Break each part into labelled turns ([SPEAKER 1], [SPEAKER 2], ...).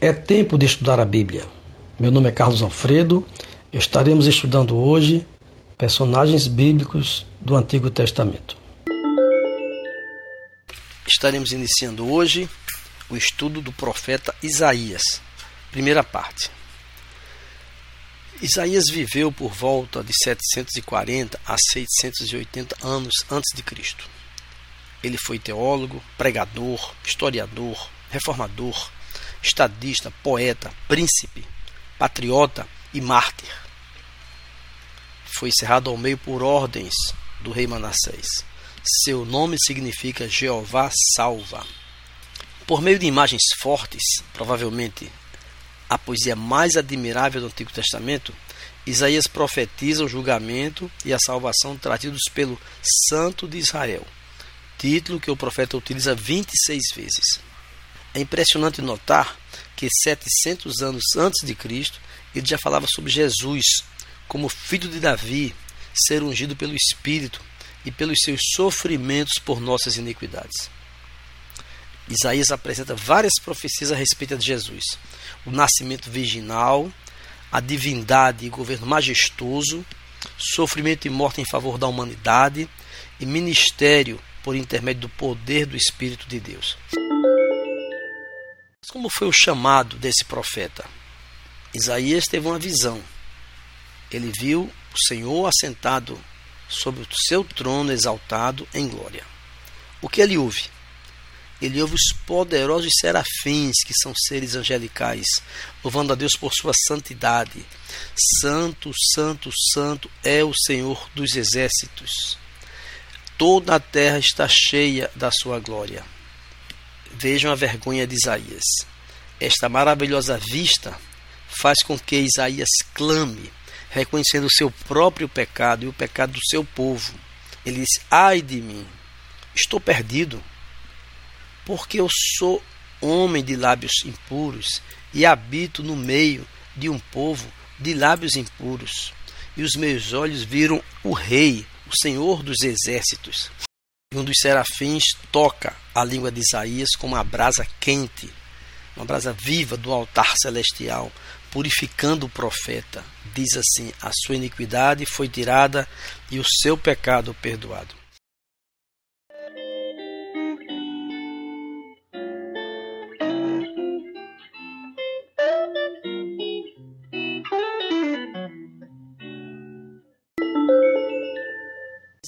[SPEAKER 1] É tempo de estudar a Bíblia. Meu nome é Carlos Alfredo. Estaremos estudando hoje personagens bíblicos do Antigo Testamento. Estaremos iniciando hoje o estudo do profeta Isaías, primeira parte. Isaías viveu por volta de 740 a 680 anos antes de Cristo. Ele foi teólogo, pregador, historiador, reformador, estadista, poeta, príncipe, patriota e mártir. Foi cerrado ao meio por ordens do rei Manassés. Seu nome significa Jeová salva. Por meio de imagens fortes, provavelmente a poesia mais admirável do Antigo Testamento, Isaías profetiza o julgamento e a salvação trazidos pelo Santo de Israel, título que o profeta utiliza 26 vezes. É impressionante notar que 700 anos antes de Cristo, ele já falava sobre Jesus como filho de Davi, ser ungido pelo Espírito e pelos seus sofrimentos por nossas iniquidades. Isaías apresenta várias profecias a respeito de Jesus: o nascimento virginal, a divindade e governo majestoso, sofrimento e morte em favor da humanidade e ministério por intermédio do poder do Espírito de Deus. Como foi o chamado desse profeta? Isaías teve uma visão. Ele viu o Senhor assentado sobre o seu trono exaltado em glória. O que ele ouve? Ele ouve os poderosos serafins, que são seres angelicais, louvando a Deus por sua santidade. Santo, santo, santo é o Senhor dos exércitos. Toda a terra está cheia da sua glória. Vejam a vergonha de Isaías. Esta maravilhosa vista faz com que Isaías clame, reconhecendo o seu próprio pecado e o pecado do seu povo. Ele diz: Ai de mim, estou perdido, porque eu sou homem de lábios impuros e habito no meio de um povo de lábios impuros. E os meus olhos viram o Rei, o Senhor dos exércitos. E um dos serafins toca a língua de Isaías com uma brasa quente, uma brasa viva do altar celestial, purificando o profeta. Diz assim: A sua iniquidade foi tirada e o seu pecado perdoado.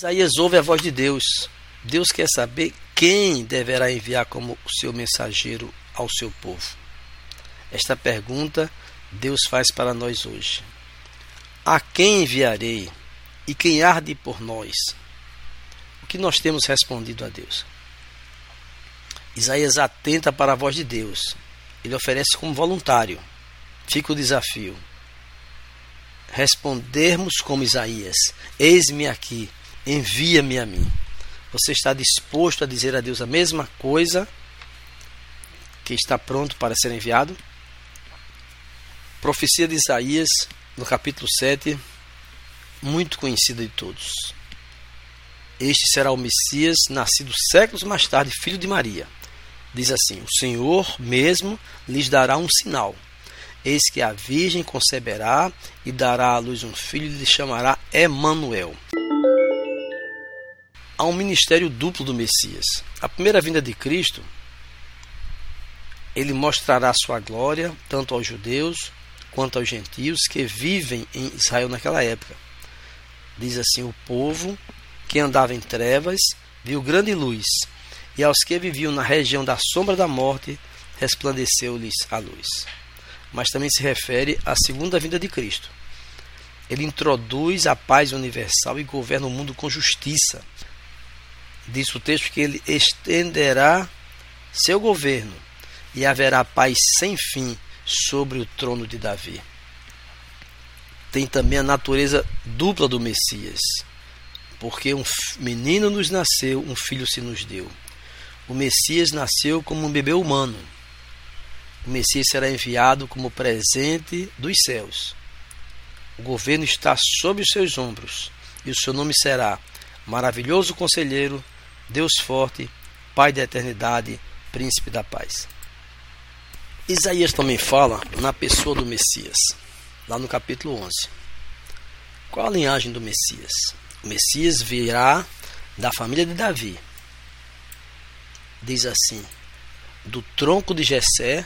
[SPEAKER 1] Isaías ouve a voz de Deus Deus quer saber quem deverá enviar como seu mensageiro ao seu povo. Esta pergunta Deus faz para nós hoje. A quem enviarei e quem arde por nós? O que nós temos respondido a Deus? Isaías atenta para a voz de Deus. Ele oferece como voluntário. Fica o desafio. Respondermos como Isaías: Eis-me aqui, envia-me a mim. Você está disposto a dizer a Deus a mesma coisa que está pronto para ser enviado? Profecia de Isaías, no capítulo 7, muito conhecida de todos. Este será o Messias, nascido séculos mais tarde, filho de Maria. Diz assim: O Senhor mesmo lhes dará um sinal. Eis que a Virgem conceberá e dará à luz um filho e lhe chamará Emanuel há um ministério duplo do Messias. A primeira vinda de Cristo, ele mostrará sua glória tanto aos judeus quanto aos gentios que vivem em Israel naquela época. Diz assim: O povo que andava em trevas viu grande luz, e aos que viviam na região da sombra da morte resplandeceu-lhes a luz. Mas também se refere à segunda vinda de Cristo. Ele introduz a paz universal e governa o mundo com justiça diz o texto que ele estenderá seu governo e haverá paz sem fim sobre o trono de Davi. Tem também a natureza dupla do Messias, porque um menino nos nasceu, um filho se nos deu. O Messias nasceu como um bebê humano. O Messias será enviado como presente dos céus. O governo está sob os seus ombros, e o seu nome será Maravilhoso Conselheiro, Deus Forte, Pai da Eternidade, Príncipe da Paz. Isaías também fala na pessoa do Messias, lá no capítulo 11. Qual a linhagem do Messias? O Messias virá da família de Davi. Diz assim: Do tronco de Jessé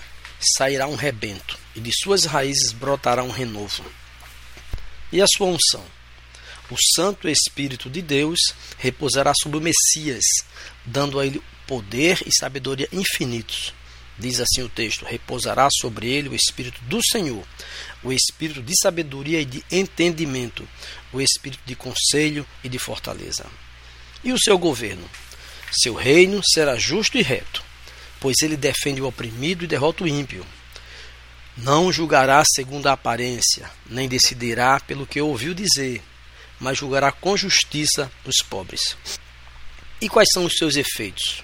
[SPEAKER 1] sairá um rebento, e de suas raízes brotará um renovo. E a sua unção? O Santo Espírito de Deus repousará sobre o Messias, dando a ele poder e sabedoria infinitos. Diz assim o texto: repousará sobre ele o Espírito do Senhor, o Espírito de sabedoria e de entendimento, o Espírito de conselho e de fortaleza. E o seu governo? Seu reino será justo e reto, pois ele defende o oprimido e derrota o ímpio. Não julgará segundo a aparência, nem decidirá pelo que ouviu dizer, mas julgará com justiça os pobres. E quais são os seus efeitos?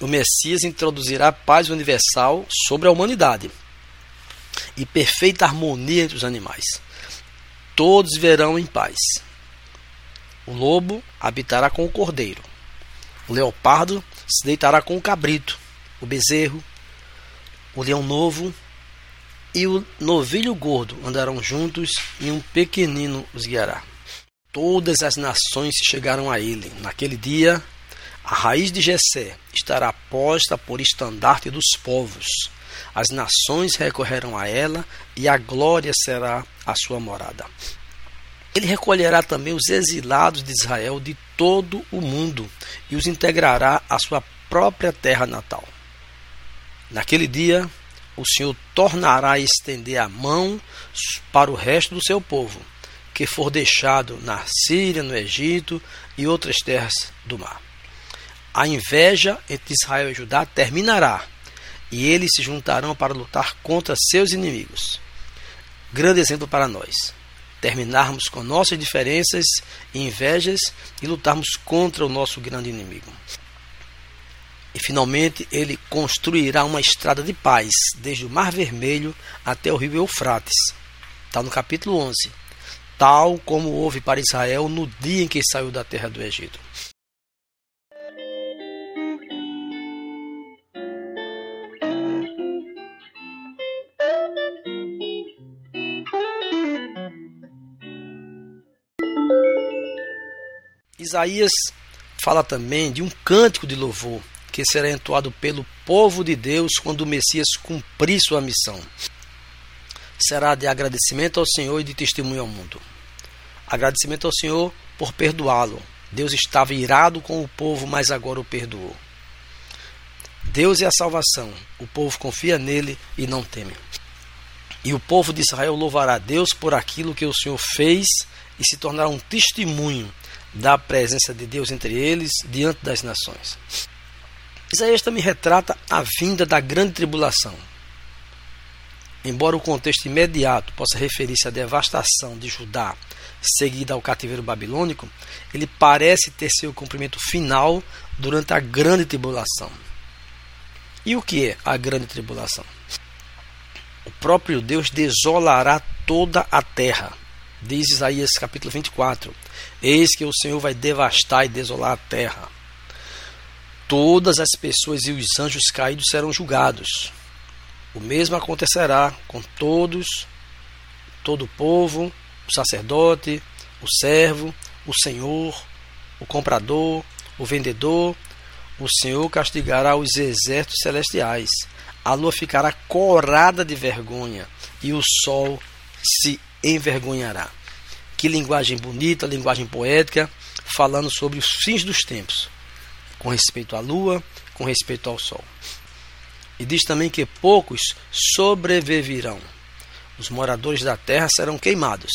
[SPEAKER 1] o Messias introduzirá paz universal sobre a humanidade e perfeita harmonia entre os animais. Todos verão em paz. O lobo habitará com o cordeiro. O leopardo se deitará com o cabrito, o bezerro, o leão novo e o novilho gordo andarão juntos e um pequenino os guiará. Todas as nações chegaram a ele. Naquele dia a raiz de Jessé estará posta por estandarte dos povos. As nações recorrerão a ela e a glória será a sua morada. Ele recolherá também os exilados de Israel de todo o mundo e os integrará à sua própria terra natal. Naquele dia, o Senhor tornará a estender a mão para o resto do seu povo, que for deixado na Síria, no Egito e outras terras do mar. A inveja entre Israel e Judá terminará, e eles se juntarão para lutar contra seus inimigos. Grande exemplo para nós. Terminarmos com nossas diferenças e invejas e lutarmos contra o nosso grande inimigo. E finalmente ele construirá uma estrada de paz, desde o Mar Vermelho até o rio Eufrates. Está no capítulo 11. Tal como houve para Israel no dia em que saiu da terra do Egito. Isaías fala também de um cântico de louvor que será entoado pelo povo de Deus quando o Messias cumprir sua missão. Será de agradecimento ao Senhor e de testemunho ao mundo. Agradecimento ao Senhor por perdoá-lo. Deus estava irado com o povo, mas agora o perdoou. Deus é a salvação. O povo confia nele e não teme. E o povo de Israel louvará Deus por aquilo que o Senhor fez e se tornará um testemunho da presença de Deus entre eles diante das nações. Isaías também retrata a vinda da grande tribulação. Embora o contexto imediato possa referir-se à devastação de Judá seguida ao cativeiro babilônico, ele parece ter seu cumprimento final durante a grande tribulação. E o que é a grande tribulação? O próprio Deus desolará toda a terra Diz Isaías capítulo 24: Eis que o Senhor vai devastar e desolar a terra. Todas as pessoas e os anjos caídos serão julgados. O mesmo acontecerá com todos, todo o povo, o sacerdote, o servo, o senhor, o comprador, o vendedor. O Senhor castigará os exércitos celestiais. A lua ficará corada de vergonha e o sol se envergonhará. Que linguagem bonita, linguagem poética, falando sobre os fins dos tempos, com respeito à lua, com respeito ao sol. E diz também que poucos sobreviverão. Os moradores da terra serão queimados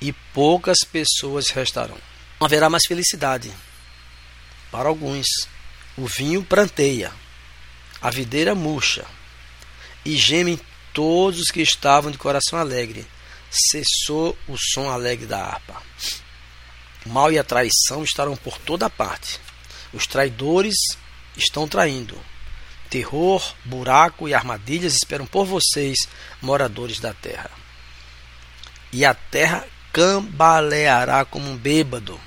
[SPEAKER 1] e poucas pessoas restarão. Não haverá mais felicidade. Para alguns, o vinho pranteia, a videira murcha, e gemem todos os que estavam de coração alegre, cessou o som alegre da harpa. O mal e a traição estarão por toda parte. Os traidores estão traindo. Terror, buraco e armadilhas esperam por vocês, moradores da terra. E a terra cambaleará como um bêbado.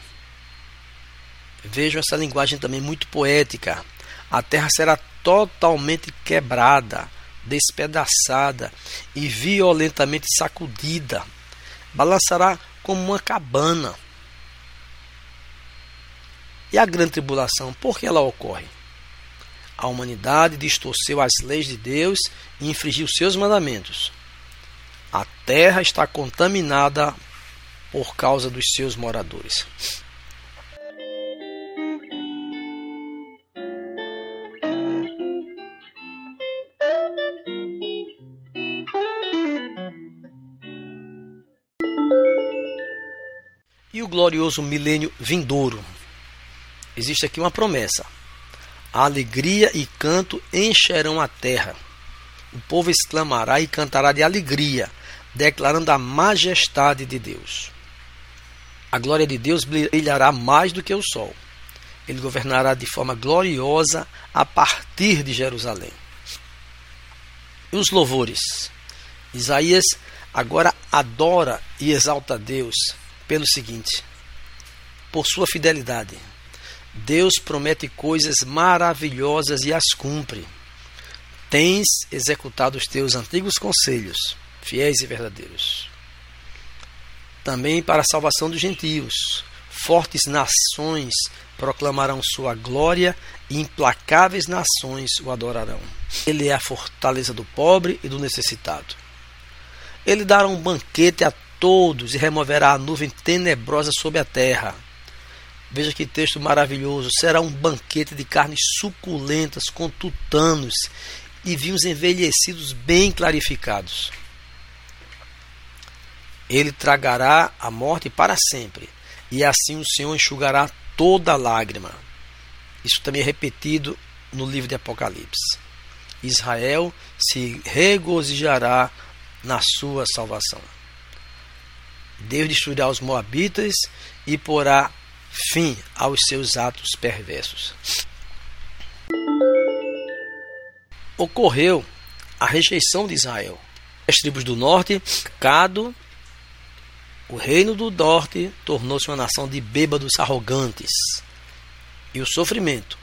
[SPEAKER 1] Vejam essa linguagem também muito poética. A terra será totalmente quebrada, despedaçada e violentamente sacudida. Balançará como uma cabana. E a grande tribulação, por que ela ocorre? A humanidade distorceu as leis de Deus e infringiu seus mandamentos. A terra está contaminada por causa dos seus moradores. E o glorioso milênio vindouro. Existe aqui uma promessa. Alegria e canto encherão a terra. O povo exclamará e cantará de alegria, declarando a majestade de Deus. A glória de Deus brilhará mais do que o sol. Ele governará de forma gloriosa a partir de Jerusalém. E os louvores? Isaías agora adora e exalta a Deus pelo seguinte: por sua fidelidade. Deus promete coisas maravilhosas e as cumpre. Tens executado os teus antigos conselhos, fiéis e verdadeiros. Também para a salvação dos gentios, fortes nações proclamarão sua glória e implacáveis nações o adorarão. Ele é a fortaleza do pobre e do necessitado. Ele dará um banquete a todos e removerá a nuvem tenebrosa sobre a terra. Veja que texto maravilhoso. Será um banquete de carnes suculentas, com tutanos e vinhos envelhecidos bem clarificados. Ele tragará a morte para sempre, e assim o Senhor enxugará toda lágrima. Isso também é repetido no livro de Apocalipse. Israel se regozijará na sua salvação. Deus destruirá os Moabitas e porá fim aos seus atos perversos. Ocorreu a rejeição de Israel. As tribos do norte, Cado, o reino do norte tornou-se uma nação de bêbados arrogantes. E o sofrimento.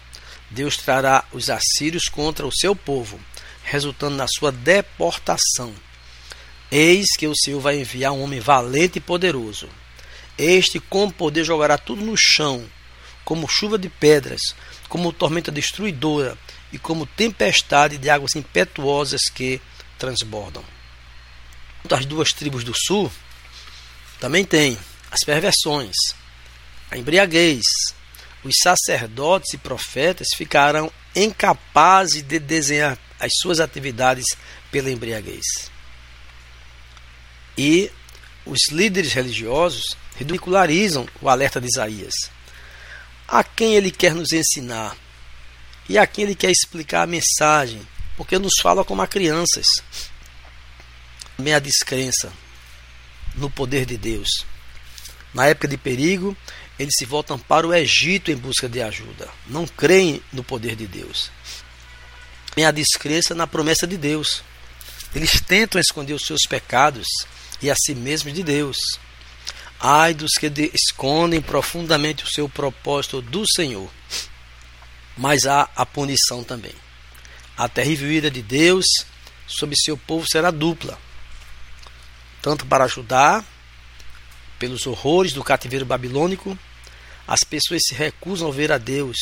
[SPEAKER 1] Deus trará os assírios contra o seu povo, resultando na sua deportação. Eis que o Senhor vai enviar um homem valente e poderoso. Este, com poder, jogará tudo no chão, como chuva de pedras, como tormenta destruidora e como tempestade de águas impetuosas que transbordam. As duas tribos do sul também tem as perversões, a embriaguez. Os sacerdotes e profetas ficarão incapazes de desenhar as suas atividades pela embriaguez. E os líderes religiosos ridicularizam o alerta de Isaías. A quem ele quer nos ensinar? E a quem ele quer explicar a mensagem? Porque nos fala como a crianças. Também a descrença no poder de Deus. Na época de perigo, eles se voltam para o Egito em busca de ajuda. Não creem no poder de Deus. Tem a descrença na promessa de Deus. Eles tentam esconder os seus pecados e a si mesmos de Deus. Ai dos que escondem profundamente o seu propósito do Senhor. Mas há a punição também. A terrível ira de Deus sobre seu povo será dupla tanto para ajudar pelos horrores do cativeiro babilônico, as pessoas se recusam a ver a Deus.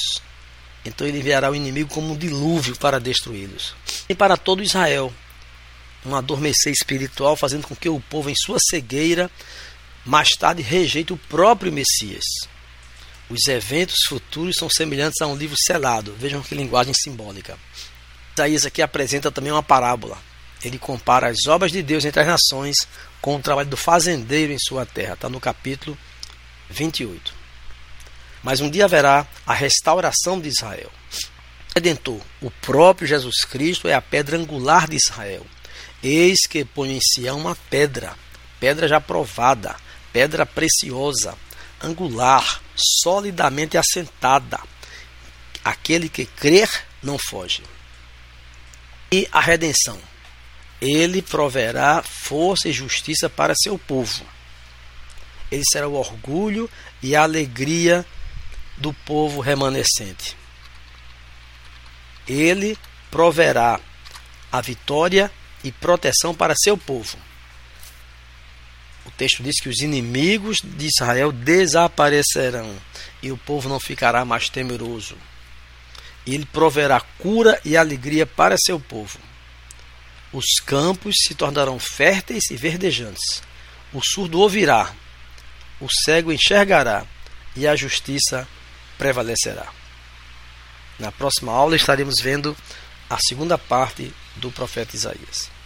[SPEAKER 1] Então ele enviará o inimigo como um dilúvio para destruí-los. E para todo Israel, um adormecer espiritual, fazendo com que o povo, em sua cegueira, mais tarde rejeite o próprio Messias. Os eventos futuros são semelhantes a um livro selado. Vejam que linguagem simbólica. Isaías aqui apresenta também uma parábola. Ele compara as obras de Deus entre as nações com o trabalho do fazendeiro em sua terra. Está no capítulo 28. Mas um dia haverá a restauração de Israel. Redentor, o próprio Jesus Cristo é a pedra angular de Israel. Eis que põe em Sião uma pedra, pedra já provada, pedra preciosa, angular, solidamente assentada. Aquele que crer não foge. E a redenção. Ele proverá força e justiça para seu povo. ele será o orgulho e a alegria do povo remanescente. Ele proverá a vitória e proteção para seu povo. O texto diz que os inimigos de Israel desaparecerão e o povo não ficará mais temeroso. Ele proverá cura e alegria para seu povo. Os campos se tornarão férteis e verdejantes. O surdo ouvirá, o cego enxergará e a justiça prevalecerá. Na próxima aula estaremos vendo a segunda parte do profeta Isaías.